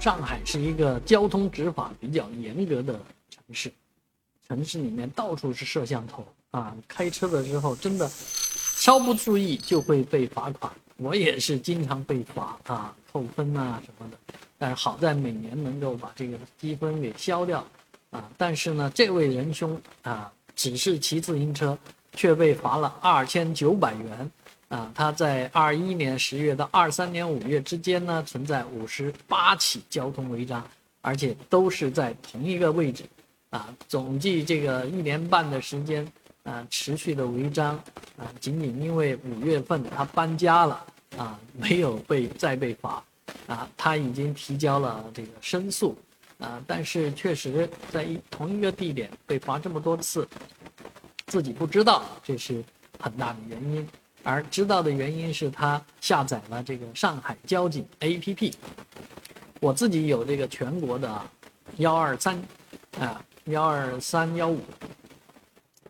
上海是一个交通执法比较严格的城市，城市里面到处是摄像头啊，开车的时候真的稍不注意就会被罚款。我也是经常被罚啊，扣分啊什么的。但是好在每年能够把这个积分给消掉啊。但是呢，这位仁兄啊，只是骑自行车，却被罚了二千九百元。啊，他在二一年十月到二三年五月之间呢，存在五十八起交通违章，而且都是在同一个位置，啊，总计这个一年半的时间，啊，持续的违章，啊，仅仅因为五月份他搬家了，啊，没有被再被罚，啊，他已经提交了这个申诉，啊，但是确实在一同一个地点被罚这么多次，自己不知道，这是很大的原因。而知道的原因是他下载了这个上海交警 APP。我自己有这个全国的幺二三啊幺二三幺五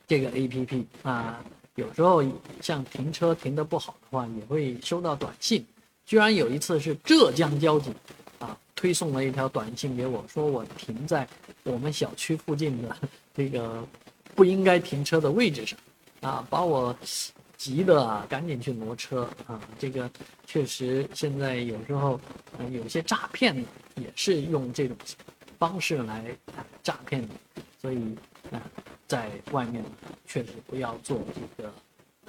这个 APP 啊，有时候像停车停得不好的话，也会收到短信。居然有一次是浙江交警啊推送了一条短信给我，说我停在我们小区附近的这个不应该停车的位置上啊，把我。急的啊，赶紧去挪车啊！这个确实现在有时候，嗯，有些诈骗也是用这种方式来诈骗的，所以啊，在外面确实不要做这个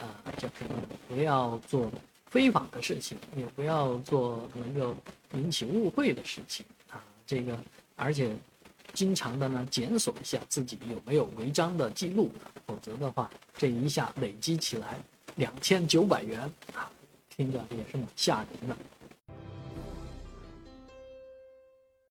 啊，叫什么？不要做非法的事情，也不要做能够引起误会的事情啊！这个而且经常的呢，检索一下自己有没有违章的记录，否则的话，这一下累积起来。两千九百元啊，听着也是蛮吓人的。